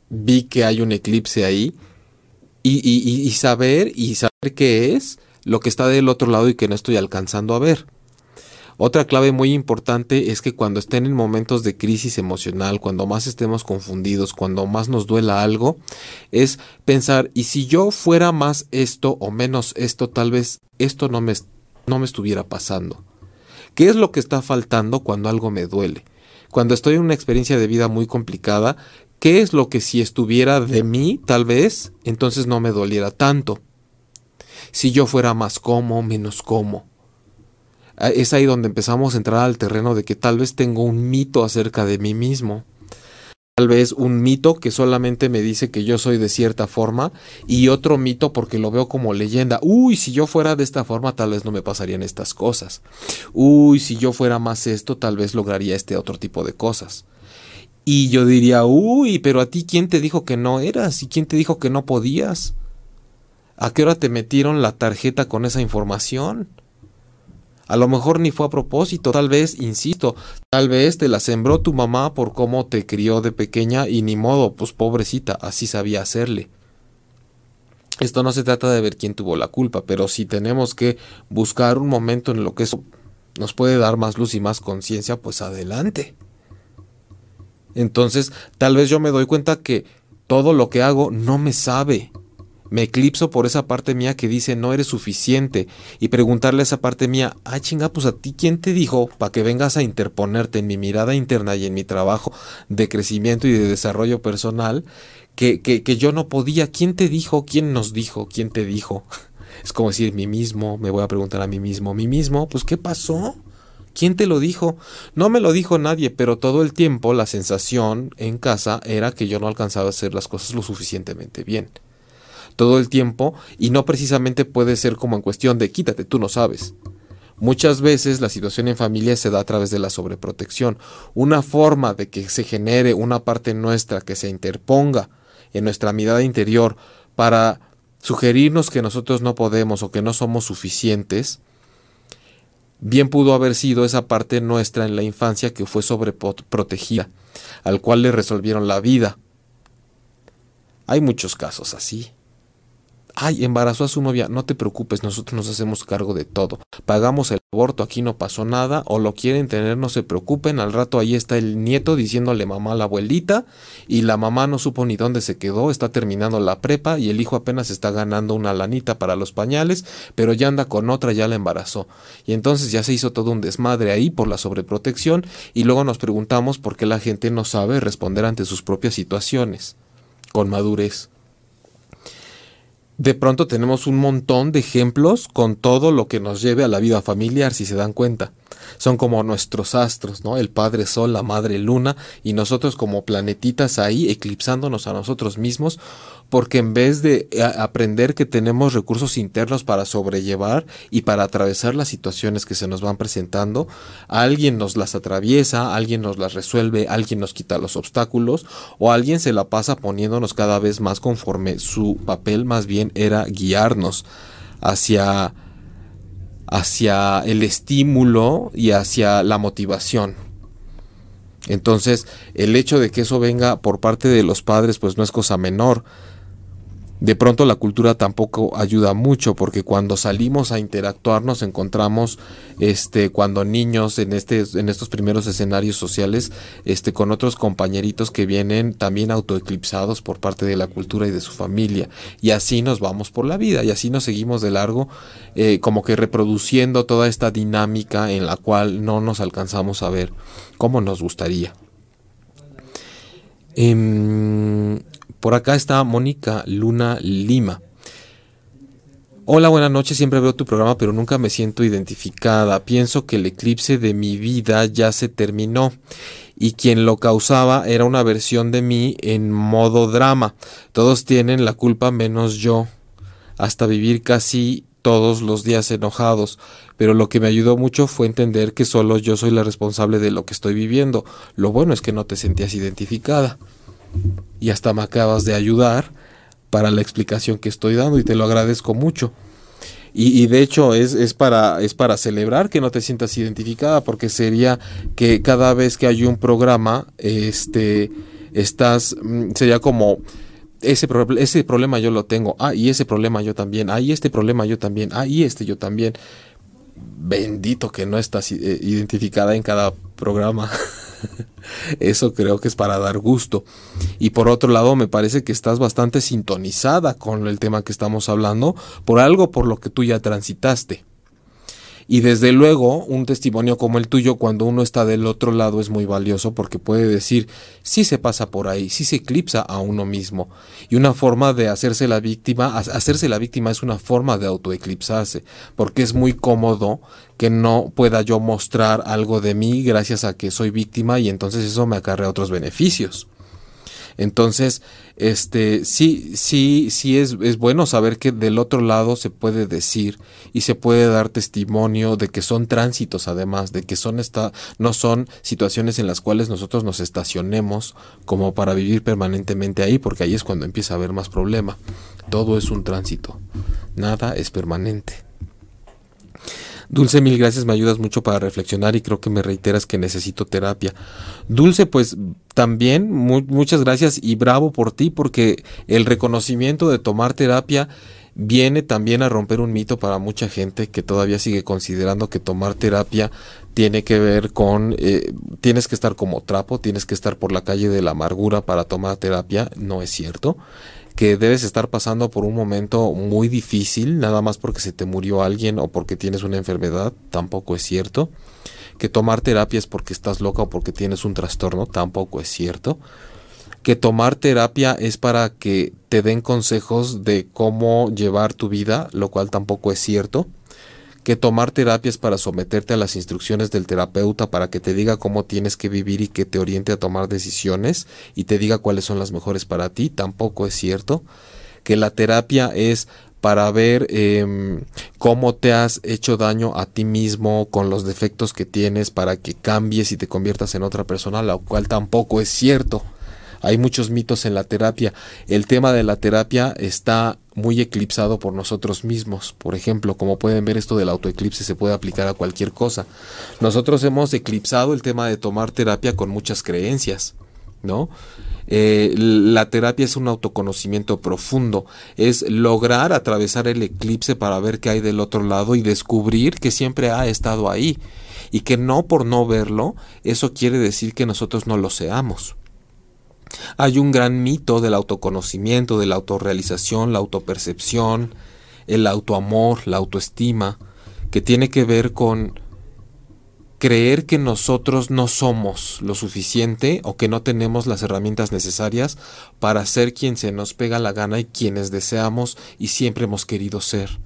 vi que hay un eclipse ahí y, saber y saber qué es lo que está del otro lado y que no estoy alcanzando a ver? Otra clave muy importante es que cuando estén en momentos de crisis emocional, cuando más estemos confundidos, cuando más nos duela algo, es pensar, ¿y si yo fuera más esto o menos esto, tal vez esto no me no me estuviera pasando. ¿Qué es lo que está faltando cuando algo me duele? Cuando estoy en una experiencia de vida muy complicada, ¿qué es lo que si estuviera de mí, tal vez, entonces no me doliera tanto? Si yo fuera más como, menos como. Ah, es ahí donde empezamos a entrar al terreno de que tal vez tengo un mito acerca de mí mismo tal vez un mito que solamente me dice que yo soy de cierta forma y otro mito porque lo veo como leyenda. Uy, si yo fuera de esta forma tal vez no me pasarían estas cosas. Uy, si yo fuera más esto tal vez lograría este otro tipo de cosas. Y yo diría, uy, pero a ti quién te dijo que no eras y quién te dijo que no podías. ¿A qué hora te metieron la tarjeta con esa información? A lo mejor ni fue a propósito, tal vez, insisto, tal vez te la sembró tu mamá por cómo te crió de pequeña y ni modo, pues pobrecita, así sabía hacerle. Esto no se trata de ver quién tuvo la culpa, pero si tenemos que buscar un momento en lo que eso nos puede dar más luz y más conciencia, pues adelante. Entonces, tal vez yo me doy cuenta que todo lo que hago no me sabe. Me eclipso por esa parte mía que dice no eres suficiente y preguntarle a esa parte mía, ah chinga, pues a ti quién te dijo para que vengas a interponerte en mi mirada interna y en mi trabajo de crecimiento y de desarrollo personal que, que, que yo no podía. ¿Quién te dijo? ¿Quién nos dijo? ¿Quién te dijo? Es como decir mí mismo, me voy a preguntar a mí mismo, mí mismo, pues ¿qué pasó? ¿Quién te lo dijo? No me lo dijo nadie, pero todo el tiempo la sensación en casa era que yo no alcanzaba a hacer las cosas lo suficientemente bien. Todo el tiempo, y no precisamente puede ser como en cuestión de quítate, tú no sabes. Muchas veces la situación en familia se da a través de la sobreprotección. Una forma de que se genere una parte nuestra que se interponga en nuestra mirada interior para sugerirnos que nosotros no podemos o que no somos suficientes, bien pudo haber sido esa parte nuestra en la infancia que fue sobreprotegida, al cual le resolvieron la vida. Hay muchos casos así. Ay, embarazó a su novia, no te preocupes, nosotros nos hacemos cargo de todo. Pagamos el aborto, aquí no pasó nada, o lo quieren tener, no se preocupen, al rato ahí está el nieto diciéndole mamá a la abuelita, y la mamá no supo ni dónde se quedó, está terminando la prepa, y el hijo apenas está ganando una lanita para los pañales, pero ya anda con otra, ya la embarazó. Y entonces ya se hizo todo un desmadre ahí por la sobreprotección, y luego nos preguntamos por qué la gente no sabe responder ante sus propias situaciones, con madurez de pronto tenemos un montón de ejemplos con todo lo que nos lleve a la vida familiar, si se dan cuenta. Son como nuestros astros, ¿no? El Padre Sol, la Madre Luna, y nosotros como planetitas ahí, eclipsándonos a nosotros mismos, porque en vez de eh, aprender que tenemos recursos internos para sobrellevar y para atravesar las situaciones que se nos van presentando, alguien nos las atraviesa, alguien nos las resuelve, alguien nos quita los obstáculos o alguien se la pasa poniéndonos cada vez más conforme su papel más bien era guiarnos hacia hacia el estímulo y hacia la motivación. Entonces, el hecho de que eso venga por parte de los padres pues no es cosa menor de pronto la cultura tampoco ayuda mucho porque cuando salimos a interactuar nos encontramos este cuando niños en este en estos primeros escenarios sociales este con otros compañeritos que vienen también autoeclipsados por parte de la cultura y de su familia. Y así nos vamos por la vida y así nos seguimos de largo eh, como que reproduciendo toda esta dinámica en la cual no nos alcanzamos a ver como nos gustaría. Em, por acá está Mónica Luna Lima. Hola, buenas noches. Siempre veo tu programa, pero nunca me siento identificada. Pienso que el eclipse de mi vida ya se terminó y quien lo causaba era una versión de mí en modo drama. Todos tienen la culpa menos yo. Hasta vivir casi todos los días enojados, pero lo que me ayudó mucho fue entender que solo yo soy la responsable de lo que estoy viviendo. Lo bueno es que no te sentías identificada y hasta me acabas de ayudar para la explicación que estoy dando y te lo agradezco mucho. Y, de hecho es, es, para, es para celebrar que no te sientas identificada porque sería que cada vez que hay un programa, este, estás, mm, sería como, ese, ese problema yo lo tengo, ah, y ese problema yo también, ah, y este problema yo también, ah, y este yo también. Bendito que no estás eh, identificada en cada programa. Eso creo que es para dar gusto. Y por otro lado, me parece que estás bastante sintonizada con el tema que estamos hablando por algo por lo que tú ya transitaste. Y desde luego, un testimonio como el tuyo, cuando uno está del otro lado, es muy valioso porque puede decir, si se pasa por ahí, si se eclipsa a uno mismo. Y una forma de hacerse la víctima, hacerse la víctima es una forma de autoeclipsarse, porque es muy cómodo que no pueda yo mostrar algo de mí gracias a que soy víctima y entonces eso me acarrea otros beneficios. Entonces, este, sí, sí, sí es, es, bueno saber que del otro lado se puede decir y se puede dar testimonio de que son tránsitos además, de que son esta, no son situaciones en las cuales nosotros nos estacionemos como para vivir permanentemente ahí, porque ahí es cuando empieza a haber más problema. todo es un tránsito, nada es permanente. Dulce, mil gracias, me ayudas mucho para reflexionar y creo que me reiteras que necesito terapia. Dulce, pues también muchas gracias y bravo por ti porque el reconocimiento de tomar terapia viene también a romper un mito para mucha gente que todavía sigue considerando que tomar terapia tiene que ver con eh, tienes que estar como trapo, tienes que estar por la calle de la amargura para tomar terapia, no es cierto que debes estar pasando por un momento muy difícil, nada más porque se te murió alguien o porque tienes una enfermedad, tampoco es cierto. Que tomar terapia es porque estás loca o porque tienes un trastorno, tampoco es cierto. Que tomar terapia es para que te den consejos de cómo llevar tu vida, lo cual tampoco es cierto que tomar terapias para someterte a las instrucciones del terapeuta para que te diga cómo tienes que vivir y que te oriente a tomar decisiones y te diga cuáles son las mejores para ti, tampoco es cierto. Que la terapia es para ver em, cómo te has hecho daño a ti mismo con los defectos que tienes para que cambies y te conviertas en otra persona, lo cual tampoco es cierto. Hay muchos mitos en la terapia. El tema de la terapia está muy eclipsado por nosotros mismos. Por ejemplo, como pueden ver, esto del autoeclipse se puede aplicar a cualquier cosa. Nosotros hemos eclipsado el tema de tomar terapia con muchas creencias, ¿no? Eh, la terapia es un autoconocimiento profundo, es lograr atravesar el eclipse para ver qué hay del otro lado y descubrir que siempre ha estado ahí y que no por no verlo, eso quiere decir que nosotros no lo seamos. Hay un gran mito del autoconocimiento, de la autorrealización, la autopercepción, el autoamor, la autoestima, que tiene que ver con creer que nosotros no somos lo suficiente o que no tenemos las herramientas necesarias para ser quien se nos pega la gana y quienes deseamos y siempre hemos querido ser.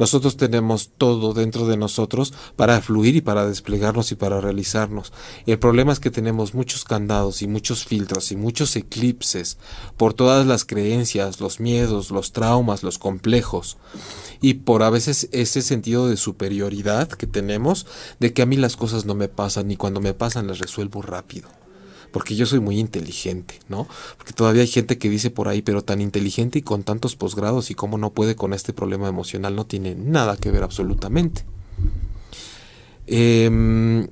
Nosotros tenemos todo dentro de nosotros para fluir y para desplegarnos y para realizarnos. el problema es que tenemos muchos candados y muchos filtros y muchos eclipses por todas las creencias, los miedos, los traumas, los complejos. Y por a veces ese sentido de superioridad que tenemos de que a mí las cosas no me pasan y cuando me pasan las resuelvo rápido porque yo soy muy inteligente, ¿no? Porque todavía hay gente que dice por ahí, pero tan inteligente y con tantos posgrados y cómo no puede con este problema emocional, no tiene nada que ver absolutamente. Eh,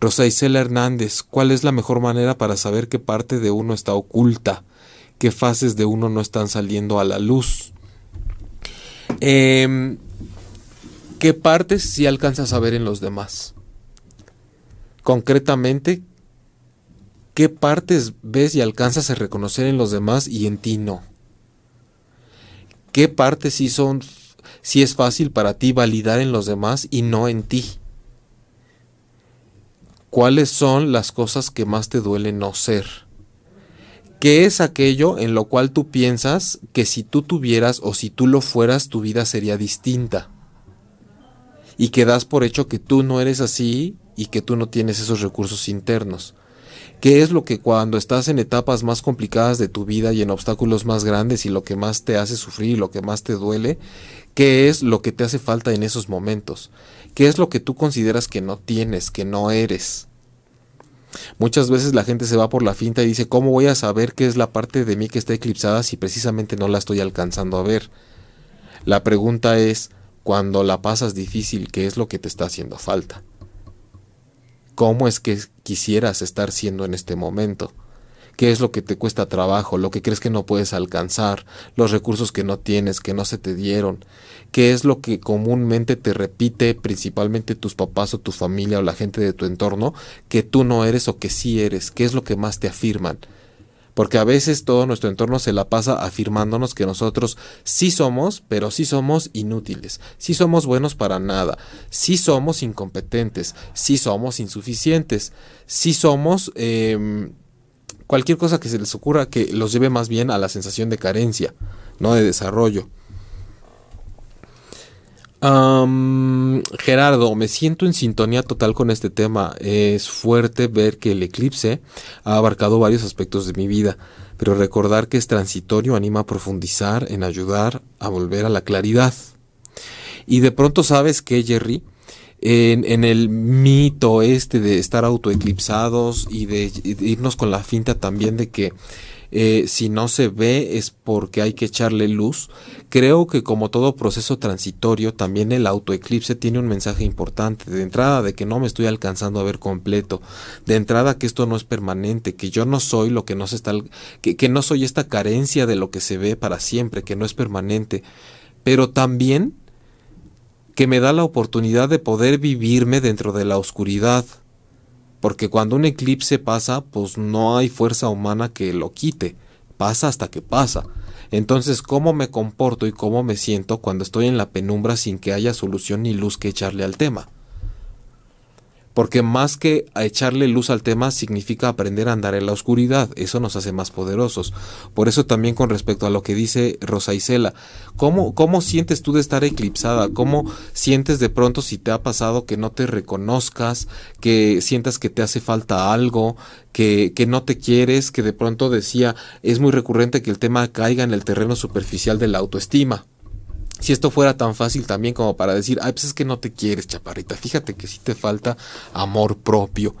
Rosa Isela Hernández, ¿cuál es la mejor manera para saber qué parte de uno está oculta? ¿Qué fases de uno no están saliendo a la luz? Em, ¿Qué partes sí alcanzas a ver en los demás? Concretamente, ¿Qué partes ves y alcanzas a reconocer en los demás y en ti no? ¿Qué partes sí son, sí es fácil para ti validar en los demás y no en ti? ¿Cuáles son las cosas que más te duele no ser? ¿Qué es aquello en lo cual tú piensas que si tú tuvieras o si tú lo fueras tu vida sería distinta? Y que das por hecho que tú no eres así y que tú no tienes esos recursos internos. ¿Qué es lo que cuando estás en etapas más complicadas de tu vida y en obstáculos más grandes y lo que más te hace sufrir y lo que más te duele? ¿Qué es lo que te hace falta en esos momentos? ¿Qué es lo que tú consideras que no tienes, que no eres? Muchas veces la gente se va por la finta y dice, ¿cómo voy a saber qué es la parte de mí que está eclipsada si precisamente no la estoy alcanzando a ver? La pregunta es, cuando la pasas difícil, ¿qué es lo que te está haciendo falta? Cómo es que quisieras estar siendo en este momento. ¿Qué es lo que te cuesta trabajo? ¿Lo que crees que no puedes alcanzar? ¿Los recursos que no tienes, que no se te dieron? ¿Qué es lo que comúnmente te repite principalmente tus papás o tu familia o la gente de tu entorno que tú no eres o que sí eres? ¿Qué es lo que más te afirman? Porque a veces todo nuestro entorno se la pasa afirmándonos que nosotros sí somos, pero sí somos inútiles, sí somos buenos para nada, sí somos incompetentes, sí somos insuficientes, sí somos em, cualquier cosa que se les ocurra que los lleve más bien a la sensación de carencia, no de desarrollo. Gerardo, me siento en sintonía total con este tema. Es fuerte ver que el eclipse ha abarcado varios aspectos de mi vida, pero recordar que es transitorio anima a profundizar, en ayudar a volver a la claridad. Y de pronto sabes que, Jerry, en, en, el mito este de estar autoeclipsados y de, irnos con la finta también de que eh, si no se ve es porque hay que echarle luz. Creo que como todo proceso transitorio, también el autoeclipse tiene un mensaje importante. De entrada de que no me estoy alcanzando a ver completo. De entrada que esto no es permanente, que yo no soy lo que no se está, que, que no soy esta carencia de lo que se ve para siempre, que no es permanente. Pero también que me da la oportunidad de poder vivirme dentro de la oscuridad porque cuando un eclipse pasa, pues no hay fuerza humana que lo quite. Pasa hasta que pasa. Entonces, ¿cómo me comporto y cómo me siento cuando estoy en la penumbra sin que haya solución ni luz que echarle al tema? Porque más que echarle luz al tema significa aprender a andar en la oscuridad, eso nos hace más poderosos. Por eso también con respecto a lo que dice Rosa Isela, ¿cómo, ¿cómo sientes tú de estar eclipsada? ¿Cómo sientes de pronto si te ha pasado que no te reconozcas, que sientas que te hace falta algo, que, que no te quieres, que de pronto decía, es muy recurrente que el tema caiga en el terreno superficial de la autoestima? Si esto fuera tan fácil también como para decir, ay, pues es que no te quieres, chaparrita, fíjate que sí te falta amor propio.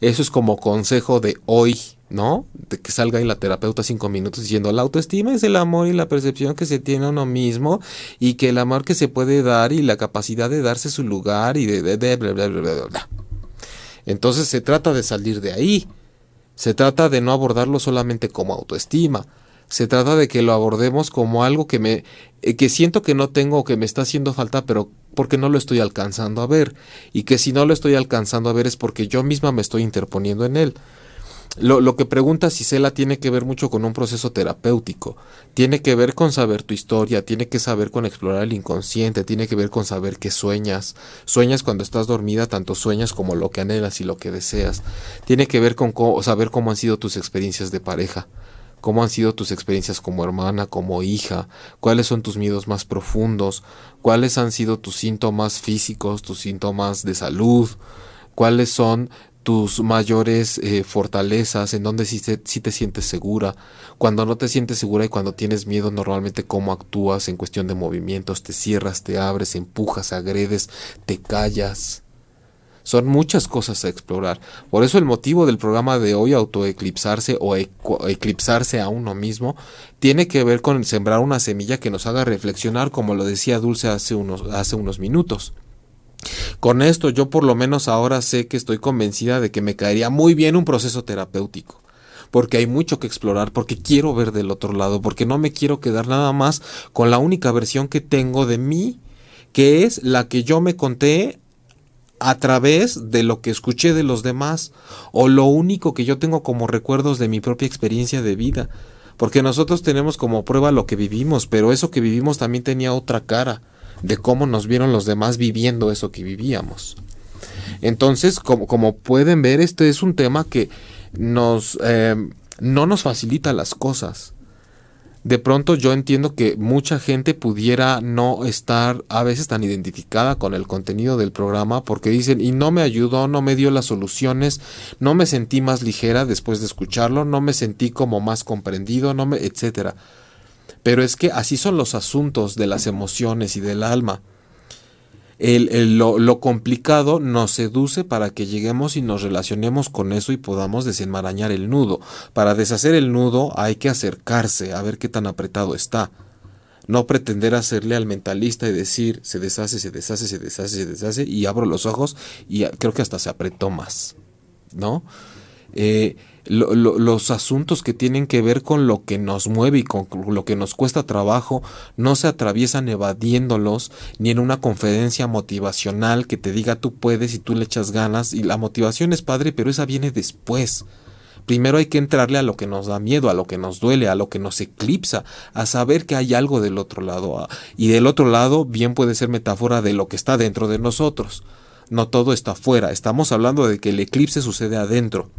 Eso es como consejo de hoy, ¿no? De que salga ahí la terapeuta cinco minutos diciendo, la autoestima es el amor y la percepción que se tiene uno mismo y que el amor que se puede dar y la capacidad de darse su lugar y de, de, de bla, bla, bla, bla, bla. Entonces se trata de salir de ahí. Se trata de no abordarlo solamente como autoestima, se trata de que lo abordemos como algo que me eh, que siento que no tengo o que me está haciendo falta, pero porque no lo estoy alcanzando a ver. Y que si no lo estoy alcanzando a ver es porque yo misma me estoy interponiendo en él. Lo, lo que pregunta Cisela tiene que ver mucho con un proceso terapéutico, tiene que ver con saber tu historia, tiene que saber con explorar el inconsciente, tiene que ver con saber qué sueñas, sueñas cuando estás dormida, tanto sueñas como lo que anhelas y lo que deseas, tiene que ver con saber cómo han sido tus experiencias de pareja, cómo han sido tus experiencias como hermana, como hija, cuáles son tus miedos más profundos, cuáles han sido tus síntomas físicos, tus síntomas de salud, cuáles son tus mayores eh, fortalezas, en donde sí, sí, te sientes segura, cuando no te sientes segura y cuando tienes miedo normalmente cómo actúas en cuestión de movimientos, te cierras, te abres, empujas, agredes, te callas. Son muchas cosas a explorar. Por eso el motivo del programa de hoy, autoeclipsarse o eclipsarse a uno mismo, tiene que ver con sembrar una semilla que nos haga reflexionar, como lo decía Dulce hace unos, hace unos minutos. Con esto yo por lo menos ahora sé que estoy convencida de que me caería muy bien un proceso terapéutico porque hay mucho que explorar, porque quiero ver del otro lado, porque no me quiero quedar nada más con la única versión que tengo de mí, que es la que yo me conté a través de lo que escuché de los demás o lo único que yo tengo como recuerdos de mi propia experiencia de vida. Porque nosotros tenemos como prueba lo que vivimos, pero eso que vivimos también tenía otra cara de cómo nos vieron los demás viviendo eso que vivíamos. Entonces, como, como pueden ver, este es un tema que nos, eh, no nos facilita las cosas de pronto yo entiendo que mucha gente pudiera no estar a veces tan identificada con el contenido del programa porque dicen y no me ayudó, no me dio las soluciones, no me sentí más ligera después de escucharlo, no me sentí como más comprendido, no me etcétera. Pero es que así son los asuntos de las emociones y del alma el, lo, complicado nos seduce para que lleguemos y nos relacionemos con eso y podamos desenmarañar el nudo. Para deshacer el nudo hay que acercarse a ver qué tan apretado está. No pretender hacerle al mentalista y decir se deshace, se deshace, se deshace, se deshace y abro los ojos y creo que hasta se apretó más. ¿No? Eh, los asuntos que tienen que ver con lo que nos mueve y con lo que nos cuesta trabajo no se atraviesan evadiéndolos ni en una conferencia motivacional que te diga tú puedes y tú le echas ganas y la motivación es padre pero esa viene después. Primero hay que entrarle a lo que nos da miedo, a lo que nos duele, a lo que nos eclipsa, a saber que hay algo del otro lado. Y del otro lado bien puede ser metáfora de lo que está dentro de nosotros. No todo está afuera, estamos hablando de que el eclipse sucede adentro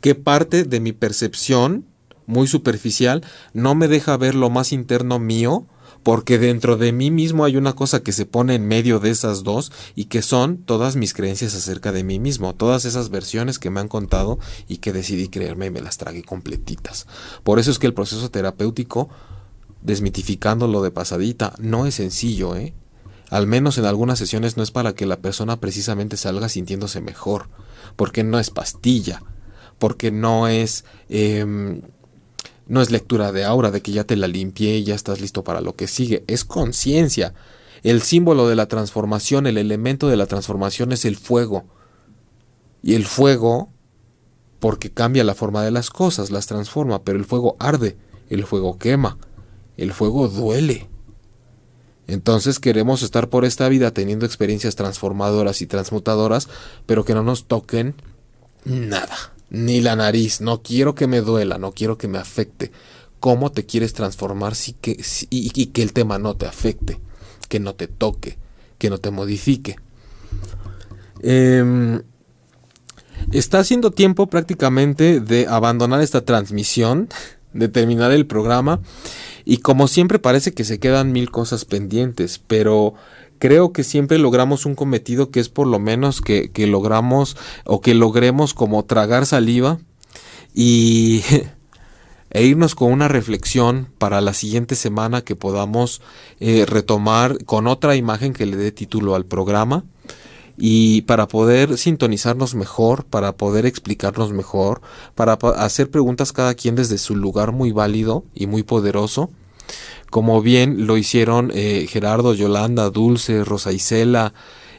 que parte de mi percepción muy superficial no me deja ver lo más interno mío, porque dentro de mí mismo hay una cosa que se pone en medio de esas dos y que son todas mis creencias acerca de mí mismo, todas esas versiones que me han contado y que decidí creerme y me las tragué completitas. Por eso es que el proceso terapéutico, desmitificándolo de pasadita, no es sencillo, ¿eh? Al menos en algunas sesiones no es para que la persona precisamente salga sintiéndose mejor, porque no es pastilla, porque no es... Em, No es lectura de aura, de que ya te la limpié y ya estás listo para lo que sigue. Es conciencia. El símbolo de la transformación, el elemento de la transformación es el fuego. Y el fuego, porque cambia la forma de las cosas, las transforma, pero el fuego arde, el fuego quema, el fuego duele. Entonces queremos estar por esta vida teniendo experiencias transformadoras y transmutadoras, pero que no nos toquen nada, ni la nariz. No quiero que me duela, no quiero que me afecte. ¿Cómo te quieres transformar si que, y, que el tema no te afecte, que no te toque, que no te modifique? Em, está haciendo tiempo prácticamente de abandonar esta transmisión, de terminar el programa y como siempre parece que se quedan mil cosas pendientes, pero creo que siempre logramos un cometido que es por lo menos que, logramos o que logremos como tragar saliva y e irnos con una reflexión para la siguiente semana que podamos eh, retomar con otra imagen que le dé título al programa y para poder sintonizarnos mejor, para poder explicarnos mejor, para hacer preguntas cada quien desde su lugar muy válido y muy poderoso como bien lo hicieron eh, Gerardo, Yolanda, Dulce, Rosa Isela,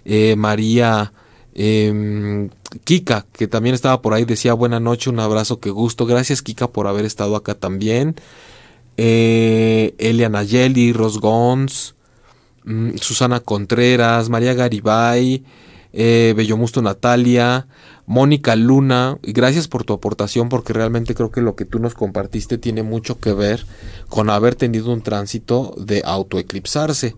eh, María, em, Kika, que también estaba por ahí, decía buena noche, un abrazo, qué gusto. Gracias Kika por haber estado acá también. Eh, Elia Nayeli, Ros Gons, mm, Susana Contreras, María Garibay, Bellomusto Natalia, Mónica Luna, gracias por tu aportación porque realmente creo que lo que tú nos compartiste tiene mucho que ver con haber tenido un tránsito de autoeclipsarse.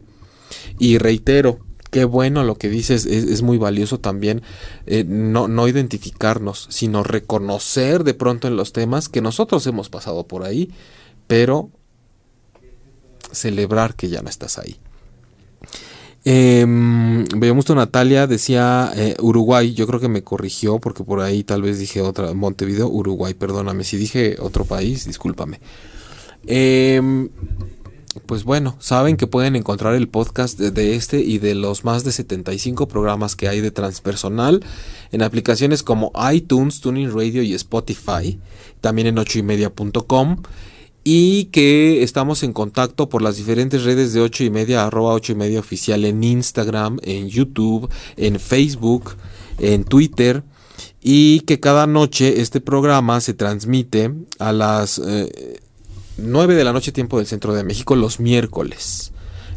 Y reitero, qué bueno lo que dices, es, muy valioso también eh, no, no identificarnos, sino reconocer de pronto en los temas que nosotros hemos pasado por ahí, pero celebrar que ya no estás ahí. Eh, Bellomusto Natalia decía eh, Uruguay, yo creo que me corrigió porque por ahí tal vez dije otra, Montevideo, Uruguay, perdóname, si dije otro país, discúlpame. Em, pues bueno, saben que pueden encontrar el podcast de, este y de los más de 75 programas que hay de transpersonal en aplicaciones como iTunes, Tuning Radio y Spotify, también en ochoymedia.com y que estamos en contacto por las diferentes redes de 8 y media, arroba 8 y media oficial en Instagram, en YouTube, en Facebook, en Twitter y que cada noche este programa se transmite a las 9 eh, de la noche tiempo del centro de México los miércoles.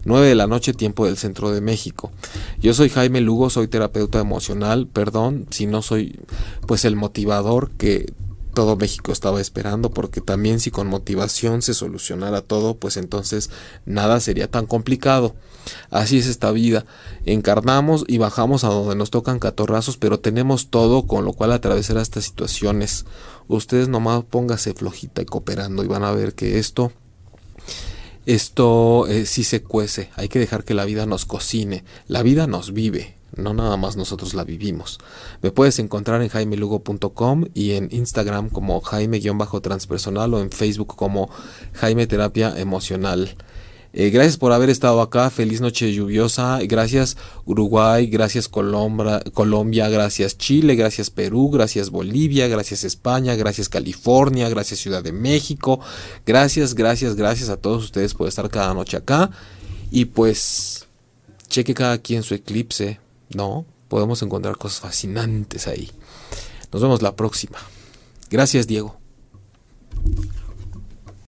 9 de la noche tiempo del centro de México. Yo soy Jaime Lugo, soy terapeuta emocional, perdón si no soy pues el motivador que todo México estaba esperando, porque también si con motivación se solucionara todo, pues entonces nada sería tan complicado. Así es esta vida. Encarnamos y bajamos a donde nos tocan catorrazos, pero tenemos todo con lo cual atravesar estas situaciones. Ustedes nomás póngase flojita y cooperando y van a ver que esto esto eh, sí se cuece. Hay que dejar que la vida nos cocine. La vida nos vive no nada más nosotros la vivimos. Me puedes encontrar en jaimelugo.com y en Instagram como jaime-transpersonal o en Facebook como Jaime Terapia Emocional. Eh, gracias por haber estado acá, feliz noche lluviosa, gracias Uruguay, gracias Colombia, Colombia, gracias Chile, gracias Perú, gracias Bolivia, gracias España, gracias California, gracias Ciudad de México, gracias, gracias, gracias a todos ustedes por estar cada noche acá. Y pues cheque cada quien su eclipse, no, podemos encontrar cosas fascinantes ahí. Nos vemos la próxima. Gracias, Diego.